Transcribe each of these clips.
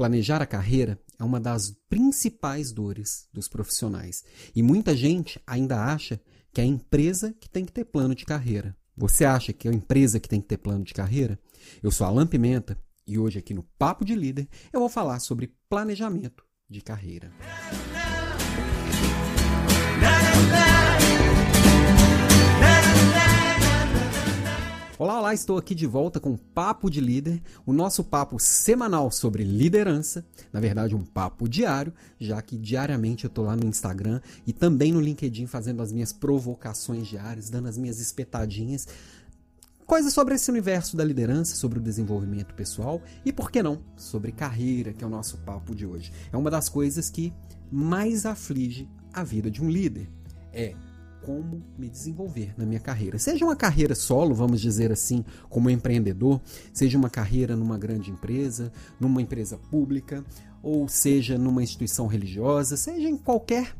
Planejar a carreira é uma das principais dores dos profissionais. E muita gente ainda acha que é a empresa que tem que ter plano de carreira. Você acha que é a empresa que tem que ter plano de carreira? Eu sou Alan Pimenta e hoje aqui no Papo de Líder eu vou falar sobre planejamento de carreira. Olá, olá, estou aqui de volta com Papo de Líder, o nosso papo semanal sobre liderança, na verdade um papo diário, já que diariamente eu estou lá no Instagram e também no LinkedIn fazendo as minhas provocações diárias, dando as minhas espetadinhas, coisas sobre esse universo da liderança, sobre o desenvolvimento pessoal e, por que não, sobre carreira, que é o nosso papo de hoje. É uma das coisas que mais aflige a vida de um líder. É como me desenvolver na minha carreira. Seja uma carreira solo, vamos dizer assim, como empreendedor, seja uma carreira numa grande empresa, numa empresa pública, ou seja numa instituição religiosa, seja em qualquer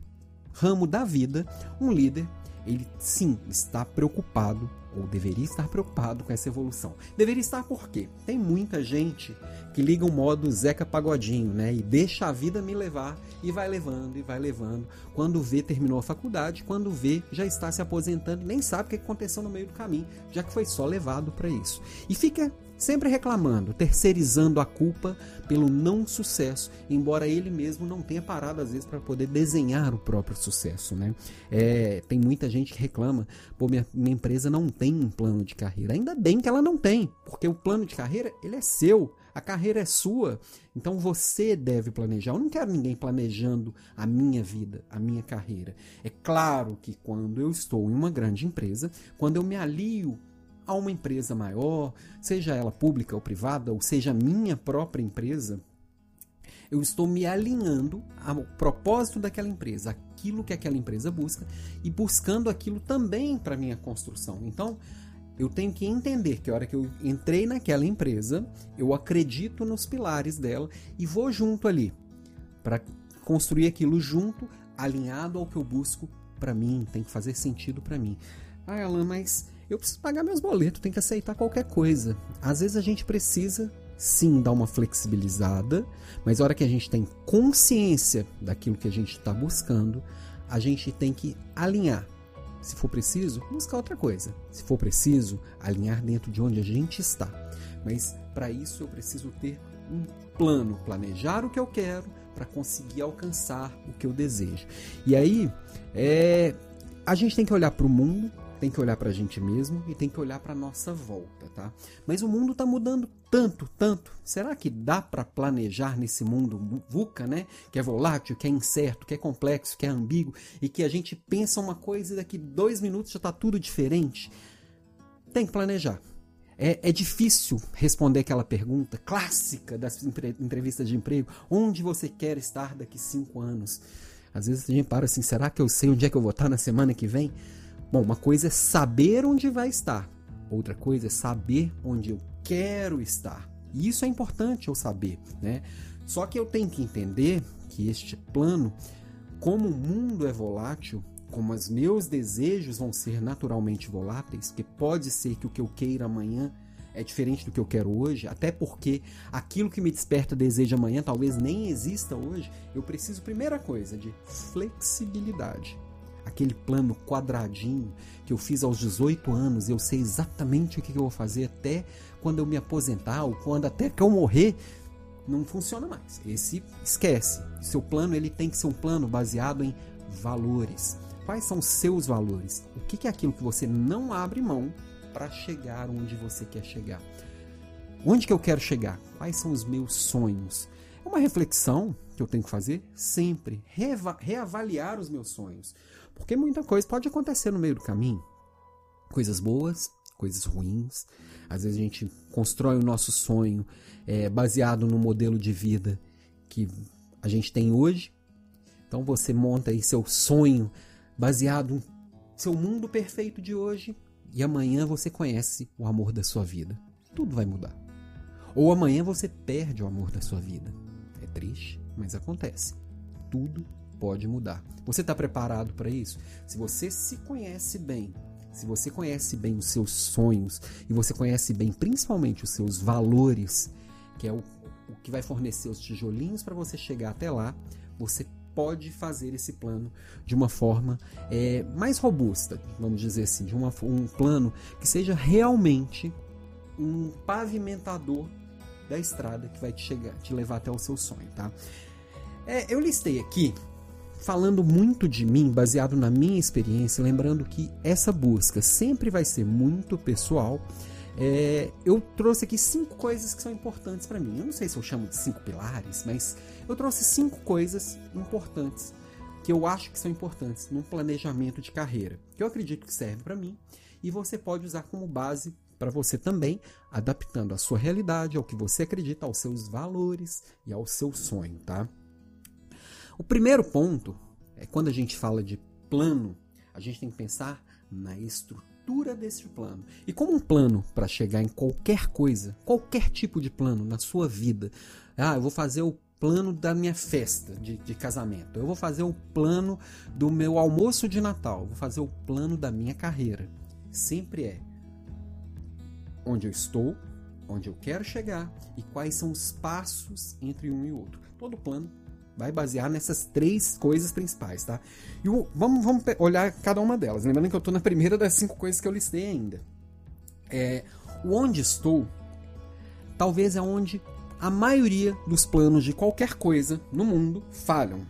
ramo da vida, um líder, ele sim está preocupado ou deveria estar preocupado com essa evolução. Deveria estar por quê? Tem muita gente que liga o modo Zeca Pagodinho, né? E deixa a vida me levar e vai levando e vai levando. Quando vê, terminou a faculdade, quando vê, já está se aposentando, nem sabe o que aconteceu no meio do caminho, já que foi só levado para isso. E fica sempre reclamando, terceirizando a culpa pelo não sucesso, embora ele mesmo não tenha parado às vezes para poder desenhar o próprio sucesso, né? É, tem muita gente que reclama, pô, minha, minha empresa não tem um plano de carreira. Ainda bem que ela não tem, porque o plano de carreira ele é seu, a carreira é sua, então você deve planejar. Eu não quero ninguém planejando a minha vida, a minha carreira. É claro que quando eu estou em uma grande empresa, quando eu me alio a uma empresa maior, seja ela pública ou privada, ou seja minha própria empresa, eu estou me alinhando ao propósito daquela empresa, aquilo que aquela empresa busca e buscando aquilo também para minha construção. Então, eu tenho que entender que a hora que eu entrei naquela empresa, eu acredito nos pilares dela e vou junto ali para construir aquilo junto, alinhado ao que eu busco para mim, tem que fazer sentido para mim. Ah, Alan, mas eu preciso pagar meus boletos, tem que aceitar qualquer coisa. Às vezes a gente precisa sim dar uma flexibilizada, mas a hora que a gente tem consciência daquilo que a gente está buscando, a gente tem que alinhar. Se for preciso, buscar outra coisa. Se for preciso, alinhar dentro de onde a gente está. Mas para isso eu preciso ter um plano, planejar o que eu quero para conseguir alcançar o que eu desejo. E aí, é, a gente tem que olhar para o mundo, tem que olhar para a gente mesmo e tem que olhar para nossa volta, tá? Mas o mundo está mudando tanto, tanto. Será que dá para planejar nesse mundo VUCA, né? Que é volátil, que é incerto, que é complexo, que é ambíguo e que a gente pensa uma coisa e daqui dois minutos já está tudo diferente? Tem que planejar. É, é, difícil responder aquela pergunta clássica das entrevistas de emprego: onde você quer estar daqui cinco anos? Às vezes a gente para assim: será que eu sei onde é que eu vou estar na semana que vem? Bom, uma coisa é saber onde vai estar, outra coisa é saber onde eu quero estar. E isso é importante eu saber, né? Só que eu tenho que entender que este plano, como o mundo é volátil, como os meus desejos vão ser naturalmente voláteis, que pode ser que o que eu queira amanhã é diferente do que eu quero hoje, até porque aquilo que me desperta desejo amanhã talvez nem exista hoje, eu preciso, primeira coisa, de flexibilidade aquele plano quadradinho que eu fiz aos 18 anos, eu sei exatamente o que eu vou fazer até quando eu me aposentar ou quando até que eu morrer, não funciona mais. Esse esquece. Seu plano ele tem que ser um plano baseado em valores. Quais são os seus valores? O que é aquilo que você não abre mão para chegar onde você quer chegar? Onde que eu quero chegar? Quais são os meus sonhos? É uma reflexão que eu tenho que fazer sempre, reavaliar os meus sonhos. Porque muita coisa pode acontecer no meio do caminho. Coisas boas, coisas ruins. Às vezes a gente constrói o nosso sonho é, baseado no modelo de vida que a gente tem hoje. Então você monta aí seu sonho baseado no seu mundo perfeito de hoje e amanhã você conhece o amor da sua vida. Tudo vai mudar. Ou amanhã você perde o amor da sua vida. É triste, mas acontece. Tudo pode mudar. Você está preparado para isso? Se você se conhece bem, se você conhece bem os seus sonhos e você conhece bem principalmente os seus valores, que é o, o que vai fornecer os tijolinhos para você chegar até lá, você pode fazer esse plano de uma forma é, mais robusta, vamos dizer assim, de uma, um plano que seja realmente um pavimentador da estrada que vai te chegar, te levar até o seu sonho, tá? É, eu listei aqui falando muito de mim, baseado na minha experiência, lembrando que essa busca sempre vai ser muito pessoal. É, eu trouxe aqui cinco coisas que são importantes para mim. Eu não sei se eu chamo de cinco pilares, mas eu trouxe cinco coisas importantes que eu acho que são importantes num planejamento de carreira, que eu acredito que serve para mim e você pode usar como base para você também, adaptando a sua realidade ao que você acredita, aos seus valores e ao seu sonho, tá? O primeiro ponto é quando a gente fala de plano, a gente tem que pensar na estrutura desse plano. E como um plano para chegar em qualquer coisa, qualquer tipo de plano na sua vida. Ah, eu vou fazer o plano da minha festa de, de casamento. Eu vou fazer o plano do meu almoço de Natal. Vou fazer o plano da minha carreira. Sempre é onde eu estou, onde eu quero chegar e quais são os passos entre um e outro. Todo plano vai basear nessas três coisas principais, tá? E o, vamos, vamos olhar cada uma delas. Lembrando que eu estou na primeira das cinco coisas que eu listei ainda. É, o onde estou, talvez é onde a maioria dos planos de qualquer coisa no mundo falham.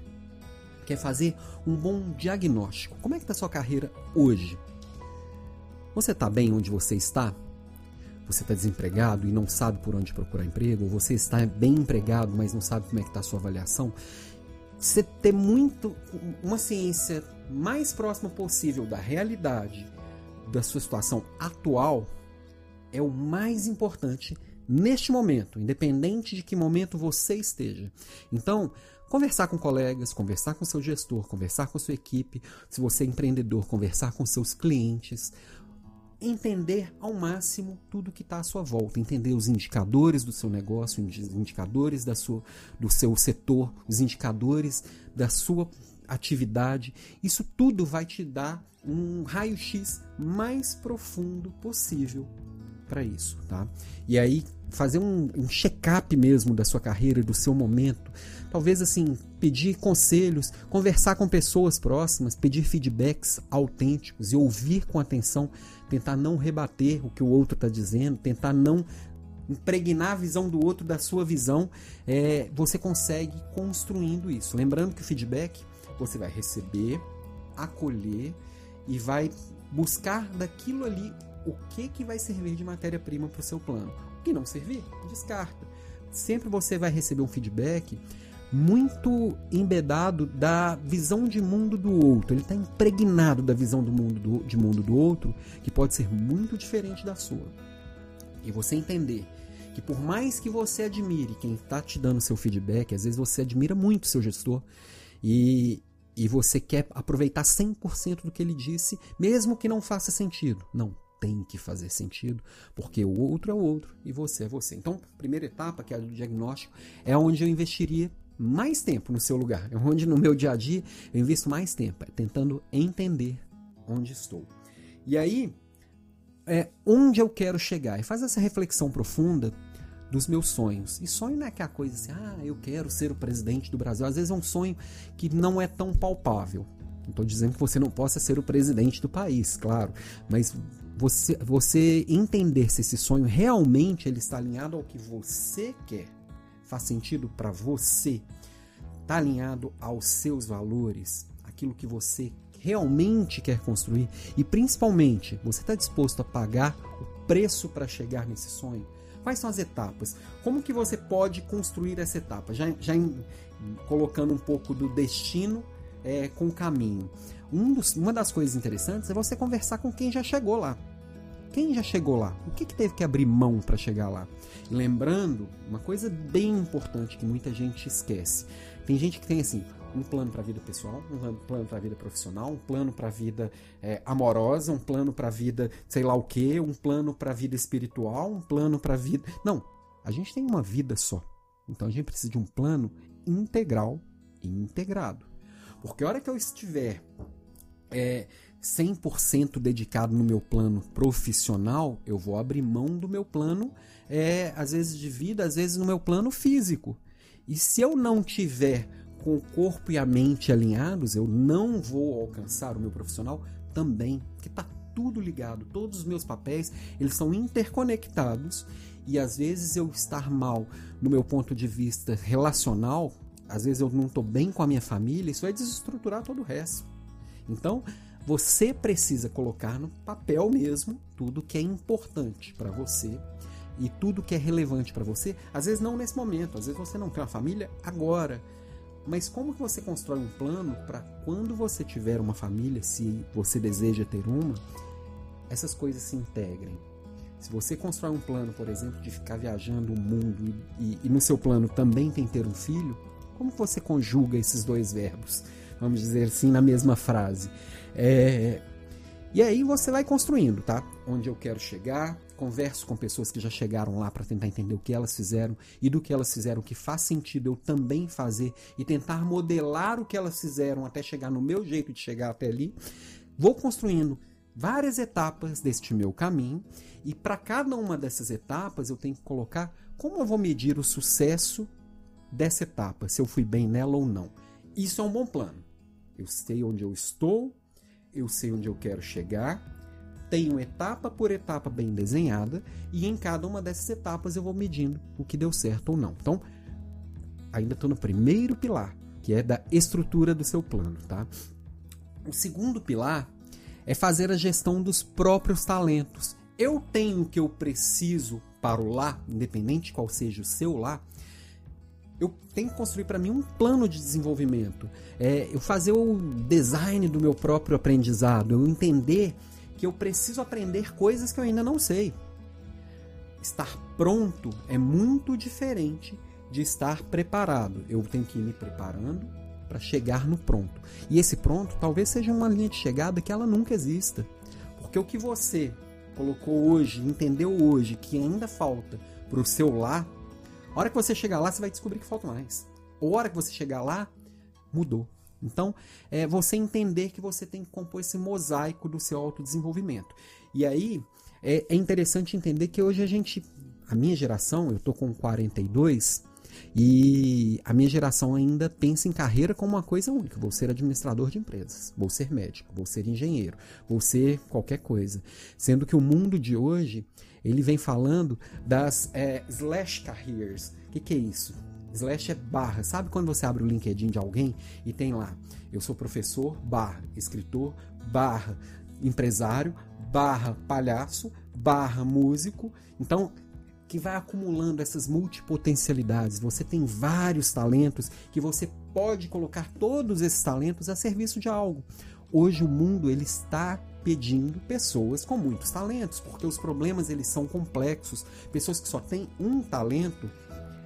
Quer fazer um bom diagnóstico. Como é que está sua carreira hoje? Você está bem onde você está? Você está desempregado e não sabe por onde procurar emprego? Ou você está bem empregado, mas não sabe como é que está a sua avaliação? Você ter muito uma ciência mais próxima possível da realidade da sua situação atual é o mais importante neste momento, independente de que momento você esteja. Então, conversar com colegas, conversar com seu gestor, conversar com sua equipe, se você é empreendedor, conversar com seus clientes, entender ao máximo tudo que está à sua volta, entender os indicadores do seu negócio, os indicadores da sua, do seu setor, os indicadores da sua atividade. Isso tudo vai te dar um raio-x mais profundo possível para isso, tá? E aí fazer um, um check-up mesmo da sua carreira, do seu momento, talvez assim pedir conselhos, conversar com pessoas próximas, pedir feedbacks autênticos e ouvir com atenção, tentar não rebater o que o outro está dizendo, tentar não impregnar a visão do outro da sua visão, é, você consegue construindo isso. Lembrando que o feedback você vai receber, acolher e vai buscar daquilo ali o que, que vai servir de matéria-prima para o seu plano. O que não servir, descarta. Sempre você vai receber um feedback muito embedado da visão de mundo do outro. Ele está impregnado da visão do mundo do, de mundo do outro, que pode ser muito diferente da sua. E você entender que por mais que você admire quem está te dando seu feedback, às vezes você admira muito seu gestor e, e você quer aproveitar 100% do que ele disse, mesmo que não faça sentido. Não, tem que fazer sentido, porque o outro é o outro e você é você. Então, primeira etapa, que é a do diagnóstico, é onde eu investiria mais tempo no seu lugar. É onde no meu dia a dia eu invisto mais tempo, é tentando entender onde estou. E aí, é onde eu quero chegar. E faz essa reflexão profunda dos meus sonhos. E sonho não é aquela coisa assim, ah, eu quero ser o presidente do Brasil. Às vezes é um sonho que não é tão palpável. Não estou dizendo que você não possa ser o presidente do país, claro, mas você, você entender se esse sonho realmente ele está alinhado ao que você quer, faz sentido para você, está alinhado aos seus valores, aquilo que você realmente quer construir e principalmente você está disposto a pagar o preço para chegar nesse sonho. Quais são as etapas? Como que você pode construir essa etapa? Já, já em, colocando um pouco do destino é, com o caminho. Um dos, uma das coisas interessantes é você conversar com quem já chegou lá. Quem já chegou lá? O que, que teve que abrir mão para chegar lá? Lembrando, uma coisa bem importante que muita gente esquece. Tem gente que tem assim, um plano para a vida pessoal, um plano para a vida profissional, um plano para a vida é, amorosa, um plano para a vida sei lá o que, um plano para a vida espiritual, um plano para a vida. Não, a gente tem uma vida só. Então a gente precisa de um plano integral e integrado. Porque a hora que eu estiver é, 100% dedicado no meu plano profissional, eu vou abrir mão do meu plano, é, às vezes de vida, às vezes no meu plano físico. E se eu não tiver com o corpo e a mente alinhados, eu não vou alcançar o meu profissional também, que está tudo ligado, todos os meus papéis, eles são interconectados e às vezes eu estar mal no meu ponto de vista relacional, às vezes eu não estou bem com a minha família, isso vai desestruturar todo o resto. Então, você precisa colocar no papel mesmo tudo que é importante para você e tudo que é relevante para você. Às vezes não nesse momento, às vezes você não tem uma família agora. Mas como que você constrói um plano para quando você tiver uma família, se você deseja ter uma, essas coisas se integrem? Se você constrói um plano, por exemplo, de ficar viajando o mundo e, e no seu plano também tem ter um filho, como você conjuga esses dois verbos? Vamos dizer assim, na mesma frase. É... E aí você vai construindo, tá? Onde eu quero chegar, converso com pessoas que já chegaram lá para tentar entender o que elas fizeram e do que elas fizeram que faz sentido eu também fazer e tentar modelar o que elas fizeram até chegar no meu jeito de chegar até ali. Vou construindo várias etapas deste meu caminho e para cada uma dessas etapas eu tenho que colocar como eu vou medir o sucesso dessa etapa, se eu fui bem nela ou não. Isso é um bom plano. Eu sei onde eu estou, eu sei onde eu quero chegar, tenho etapa por etapa bem desenhada e em cada uma dessas etapas eu vou medindo o que deu certo ou não. Então, ainda estou no primeiro pilar, que é da estrutura do seu plano, tá? O segundo pilar é fazer a gestão dos próprios talentos. Eu tenho o que eu preciso para o lá, independente qual seja o seu lá, eu tenho que construir para mim um plano de desenvolvimento. É, eu fazer o design do meu próprio aprendizado, eu entender que eu preciso aprender coisas que eu ainda não sei. Estar pronto é muito diferente de estar preparado. Eu tenho que ir me preparando para chegar no pronto. E esse pronto talvez seja uma linha de chegada que ela nunca exista. Porque o que você colocou hoje, entendeu hoje, que ainda falta para o seu lá, a hora que você chegar lá, você vai descobrir que falta mais. A hora que você chegar lá, mudou. Então, é você entender que você tem que compor esse mosaico do seu autodesenvolvimento. E aí, é, é interessante entender que hoje a gente, a minha geração, eu tô com 42, e a minha geração ainda pensa em carreira como uma coisa única. Vou ser administrador de empresas, vou ser médico, vou ser engenheiro, vou ser qualquer coisa. Sendo que o mundo de hoje ele vem falando das é, slash careers. O que, que é isso? Slash é barra. Sabe quando você abre o LinkedIn de alguém e tem lá, eu sou professor, barra, escritor, barra, empresário, barra, palhaço, barra, músico. Então, que vai acumulando essas multipotencialidades. Você tem vários talentos que você pode colocar todos esses talentos a serviço de algo. Hoje o mundo ele está pedindo pessoas com muitos talentos, porque os problemas eles são complexos. Pessoas que só têm um talento,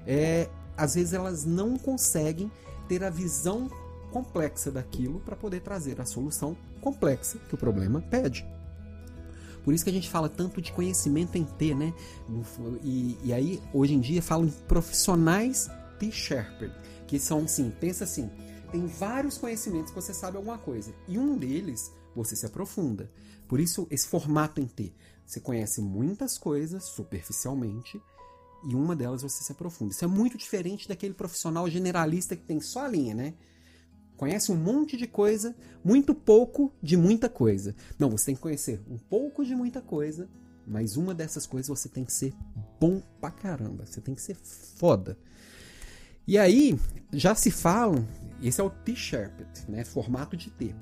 é, às vezes elas não conseguem ter a visão complexa daquilo para poder trazer a solução complexa que o problema pede. Por isso que a gente fala tanto de conhecimento em T, né? E, e aí, hoje em dia, falam profissionais T-Sharper, que são assim, pensa assim, tem vários conhecimentos que você sabe alguma coisa, e um deles você se aprofunda. Por isso, esse formato em T. Você conhece muitas coisas superficialmente, e uma delas você se aprofunda. Isso é muito diferente daquele profissional generalista que tem só a linha, né? Conhece um monte de coisa, muito pouco de muita coisa. Não, você tem que conhecer um pouco de muita coisa, mas uma dessas coisas você tem que ser bom pra caramba. Você tem que ser foda. E aí, já se fala, esse é o T-Sharped, né? Formato de T.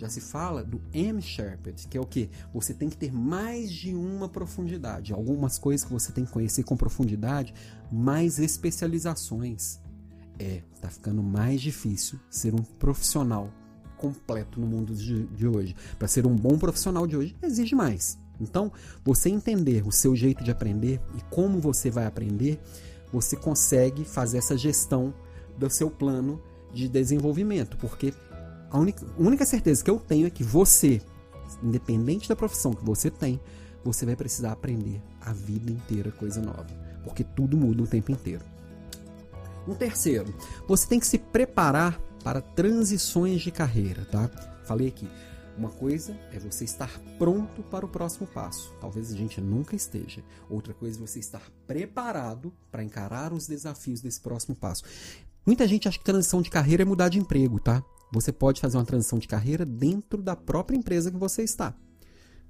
Já se fala do M-Sharped, que é o que? Você tem que ter mais de uma profundidade. Algumas coisas que você tem que conhecer com profundidade, mais especializações é, tá ficando mais difícil ser um profissional completo no mundo de, de hoje. Para ser um bom profissional de hoje, exige mais. Então, você entender o seu jeito de aprender e como você vai aprender, você consegue fazer essa gestão do seu plano de desenvolvimento, porque a única, a única certeza que eu tenho é que você, independente da profissão que você tem, você vai precisar aprender a vida inteira coisa nova, porque tudo muda o tempo inteiro. Um terceiro, você tem que se preparar para transições de carreira, tá? Falei aqui, Uma coisa é você estar pronto para o próximo passo. Talvez a gente nunca esteja. Outra coisa é você estar preparado para encarar os desafios desse próximo passo. Muita gente acha que transição de carreira é mudar de emprego, tá? Você pode fazer uma transição de carreira dentro da própria empresa que você está.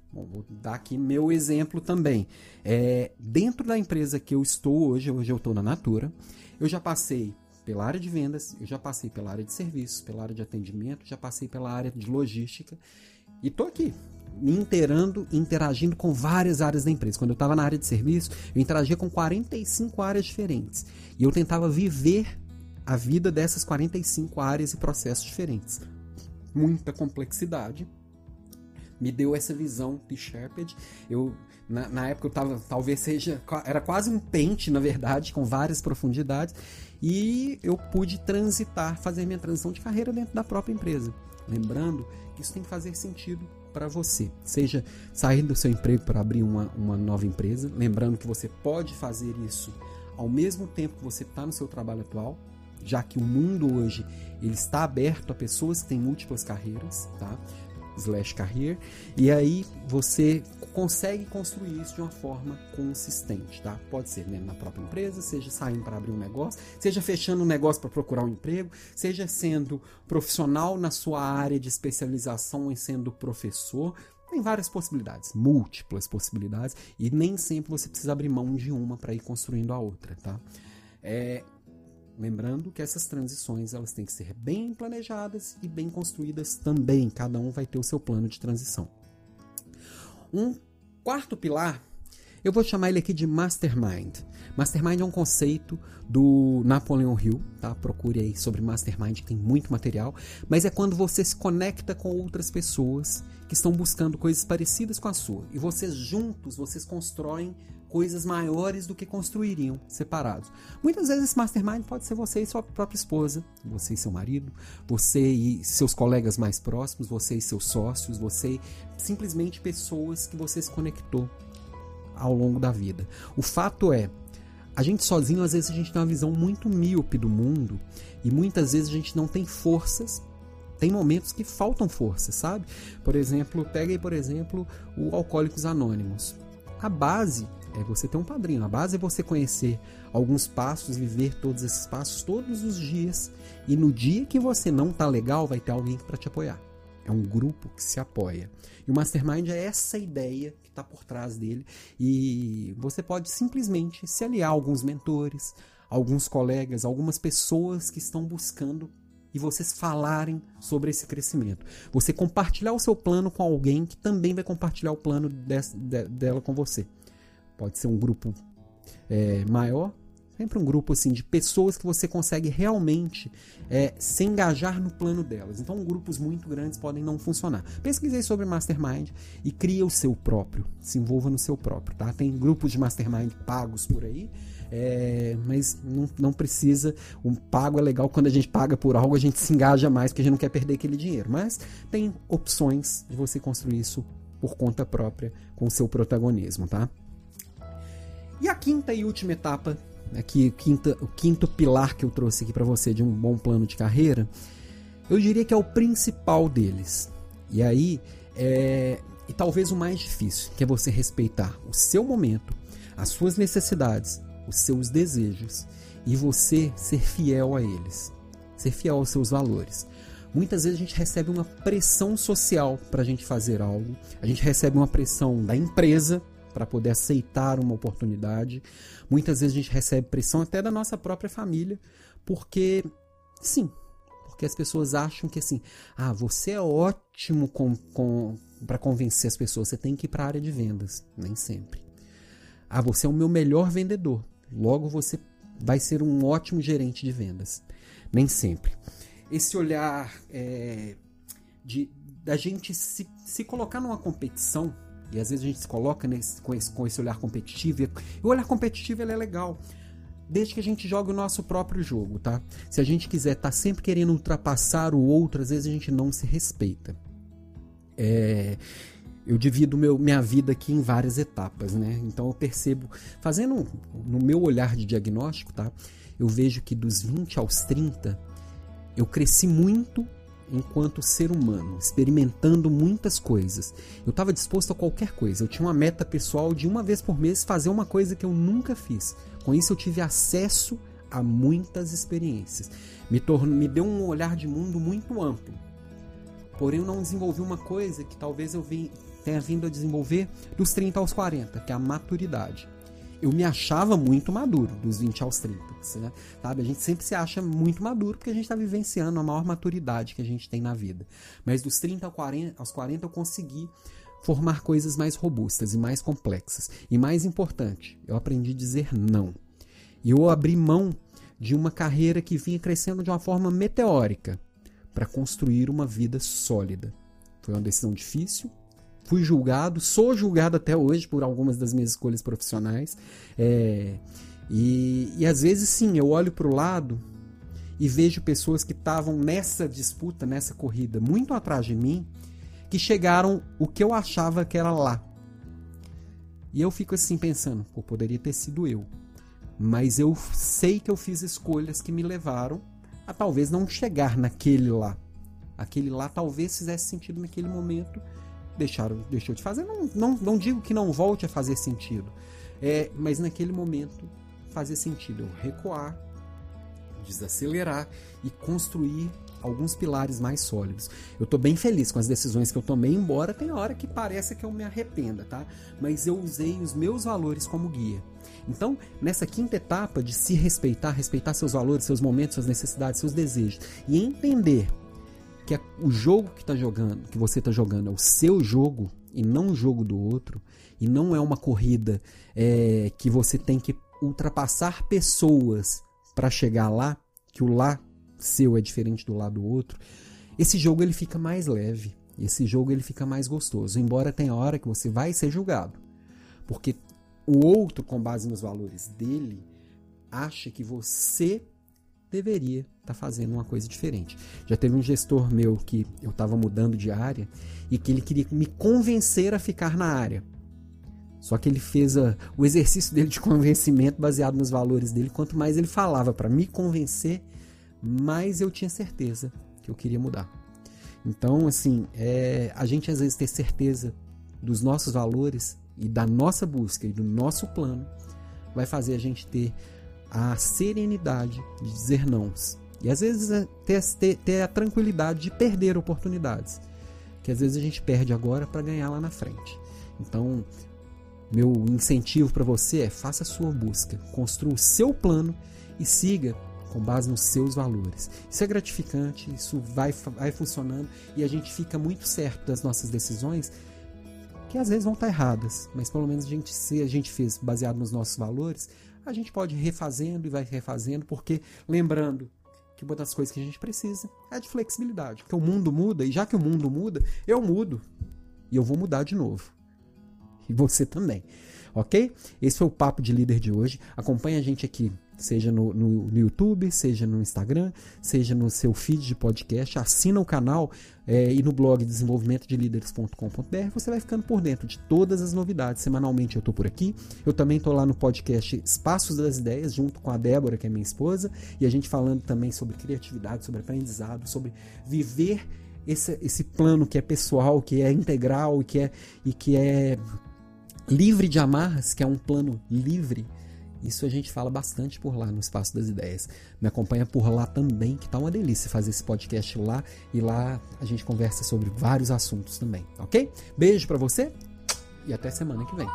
Bom, vou dar aqui meu exemplo também. É, dentro da empresa que eu estou hoje, hoje eu estou na Natura, eu já passei pela área de vendas, eu já passei pela área de serviços, pela área de atendimento, já passei pela área de logística e tô aqui me inteirando, interagindo com várias áreas da empresa. Quando eu estava na área de serviço, eu interagia com 45 áreas diferentes e eu tentava viver a vida dessas 45 áreas e processos diferentes. Muita complexidade, me deu essa visão de Sharped. Eu na, na, época eu tava, talvez seja, era quase um pente, na verdade, com várias profundidades, e eu pude transitar, fazer minha transição de carreira dentro da própria empresa. Lembrando que isso tem que fazer sentido para você. Seja sair do seu emprego para abrir uma, uma nova empresa, lembrando que você pode fazer isso ao mesmo tempo que você está no seu trabalho atual, já que o mundo hoje ele está aberto a pessoas que têm múltiplas carreiras, tá? Slash career, e aí você consegue construir isso de uma forma consistente, tá? Pode ser né, na própria empresa, seja saindo para abrir um negócio, seja fechando um negócio para procurar um emprego, seja sendo profissional na sua área de especialização e sendo professor, tem várias possibilidades, múltiplas possibilidades, e nem sempre você precisa abrir mão de uma para ir construindo a outra, tá? É, Lembrando que essas transições elas têm que ser bem planejadas e bem construídas também. Cada um vai ter o seu plano de transição. Um quarto pilar, eu vou chamar ele aqui de Mastermind. Mastermind é um conceito do Napoleon Hill, tá? Procure aí sobre Mastermind, tem muito material. Mas é quando você se conecta com outras pessoas que estão buscando coisas parecidas com a sua. E vocês juntos, vocês constroem coisas maiores do que construiriam separados. Muitas vezes esse mastermind pode ser você e sua própria esposa, você e seu marido, você e seus colegas mais próximos, você e seus sócios, você simplesmente pessoas que você se conectou ao longo da vida. O fato é, a gente sozinho às vezes a gente tem uma visão muito míope do mundo e muitas vezes a gente não tem forças tem momentos que faltam força, sabe? Por exemplo, pega aí, por exemplo, o Alcoólicos Anônimos. A base é você ter um padrinho. A base é você conhecer alguns passos, viver todos esses passos todos os dias. E no dia que você não tá legal, vai ter alguém para te apoiar. É um grupo que se apoia. E o Mastermind é essa ideia que está por trás dele. E você pode simplesmente se aliar a alguns mentores, alguns colegas, algumas pessoas que estão buscando e vocês falarem sobre esse crescimento. Você compartilhar o seu plano com alguém que também vai compartilhar o plano de, dela com você. Pode ser um grupo é, maior, sempre um grupo assim de pessoas que você consegue realmente é, se engajar no plano delas. Então, grupos muito grandes podem não funcionar. Pesquisei sobre Mastermind e cria o seu próprio, se envolva no seu próprio, tá? Tem grupos de Mastermind pagos por aí. É, mas não, não precisa. Um pago é legal quando a gente paga por algo, a gente se engaja mais porque a gente não quer perder aquele dinheiro. Mas tem opções de você construir isso por conta própria com o seu protagonismo, tá? E a quinta e última etapa, aqui, o, quinta, o quinto pilar que eu trouxe aqui para você de um bom plano de carreira, eu diria que é o principal deles. E aí, é, e talvez o mais difícil, que é você respeitar o seu momento, as suas necessidades, os seus desejos e você ser fiel a eles, ser fiel aos seus valores. Muitas vezes a gente recebe uma pressão social para a gente fazer algo, a gente recebe uma pressão da empresa para poder aceitar uma oportunidade. Muitas vezes a gente recebe pressão até da nossa própria família, porque sim, porque as pessoas acham que assim, ah, você é ótimo com, com para convencer as pessoas, você tem que ir para a área de vendas, nem sempre. Ah, você é o meu melhor vendedor, logo você vai ser um ótimo gerente de vendas, nem sempre. Esse olhar é, de da gente se, se colocar numa competição e às vezes a gente se coloca nesse, com, esse, com esse olhar competitivo. E o olhar competitivo ele é legal. Desde que a gente jogue o nosso próprio jogo, tá? Se a gente quiser estar tá sempre querendo ultrapassar o outro, às vezes a gente não se respeita. É, eu divido meu, minha vida aqui em várias etapas, né? Então eu percebo, fazendo no meu olhar de diagnóstico, tá? Eu vejo que dos 20 aos 30 eu cresci muito enquanto ser humano, experimentando muitas coisas. Eu estava disposto a qualquer coisa. Eu tinha uma meta pessoal de uma vez por mês fazer uma coisa que eu nunca fiz. Com isso eu tive acesso a muitas experiências. Me, tornou, me deu um olhar de mundo muito amplo. Porém, eu não desenvolvi uma coisa que talvez eu tenha vindo a desenvolver dos 30 aos 40, que é a maturidade eu me achava muito maduro, dos 20 aos 30. Né? Sabe? A gente sempre se acha muito maduro porque a gente está vivenciando a maior maturidade que a gente tem na vida. Mas dos 30 aos 40, aos 40 eu consegui formar coisas mais robustas e mais complexas. E mais importante, eu aprendi a dizer não. E eu abri mão de uma carreira que vinha crescendo de uma forma meteórica para construir uma vida sólida. Foi uma decisão difícil, fui julgado, sou julgado até hoje por algumas das minhas escolhas profissionais. É, e, e às vezes sim, eu olho para o lado e vejo pessoas que estavam nessa disputa, nessa corrida, muito atrás de mim, que chegaram o que eu achava que era lá. E eu fico assim pensando, pô, poderia ter sido eu. Mas eu sei que eu fiz escolhas que me levaram a talvez não chegar naquele lá. Aquele lá talvez fizesse sentido naquele momento, deixaram, deixou de fazer. Não, não, não digo que não volte a fazer sentido, é, mas naquele momento fazer sentido eu recuar, desacelerar e construir alguns pilares mais sólidos. Eu estou bem feliz com as decisões que eu tomei, embora tenha hora que pareça que eu me arrependa, tá? Mas eu usei os meus valores como guia. Então, nessa quinta etapa de se respeitar, respeitar seus valores, seus momentos, suas necessidades, seus desejos e entender que é o jogo que tá jogando, que você está jogando é o seu jogo e não o jogo do outro, e não é uma corrida é, que você tem que ultrapassar pessoas para chegar lá, que o lá seu é diferente do lá do outro, esse jogo ele fica mais leve, esse jogo ele fica mais gostoso, embora tenha hora que você vai ser julgado, porque o outro, com base nos valores dele, acha que você deveria estar tá fazendo uma coisa diferente. Já teve um gestor meu que eu estava mudando de área e que ele queria me convencer a ficar na área. Só que ele fez a, o exercício dele de convencimento baseado nos valores dele. Quanto mais ele falava para me convencer, mais eu tinha certeza que eu queria mudar. Então, assim, é, a gente às vezes ter certeza dos nossos valores e da nossa busca e do nosso plano vai fazer a gente ter a serenidade de dizer não. E às vezes é ter, ter, a tranquilidade de perder oportunidades. Que às vezes a gente perde agora para ganhar lá na frente. Então, meu incentivo para você é faça a sua busca, construa o seu plano e siga com base nos seus valores. Isso é gratificante, isso vai, vai funcionando e a gente fica muito certo das nossas decisões, que às vezes vão estar erradas, mas pelo menos a gente, se a gente fez baseado nos nossos valores, a gente pode ir refazendo e vai refazendo, porque lembrando que uma das coisas que a gente precisa é de flexibilidade, porque o mundo muda e já que o mundo muda, eu mudo e eu vou mudar de novo. E você também. Ok? Esse foi o Papo de Líder de hoje. Acompanhe a gente aqui seja no, no, no, YouTube, seja no Instagram, seja no seu feed de podcast. Assina o canal é, e no blog desenvolvimentodelideres.com.br você vai ficando por dentro de todas as novidades. Semanalmente eu estou por aqui. Eu também estou lá no podcast Espaços das Ideias, junto com a Débora, que é minha esposa, e a gente falando também sobre criatividade, sobre aprendizado, sobre viver esse, esse plano que é pessoal, que é integral e que é, e que é livre de amarras, que é um plano livre isso a gente fala bastante por lá no Espaço das Ideias. Me acompanha por lá também, que tá uma delícia fazer esse podcast lá e lá a gente conversa sobre vários assuntos também, ok? Beijo para você e até semana que vem.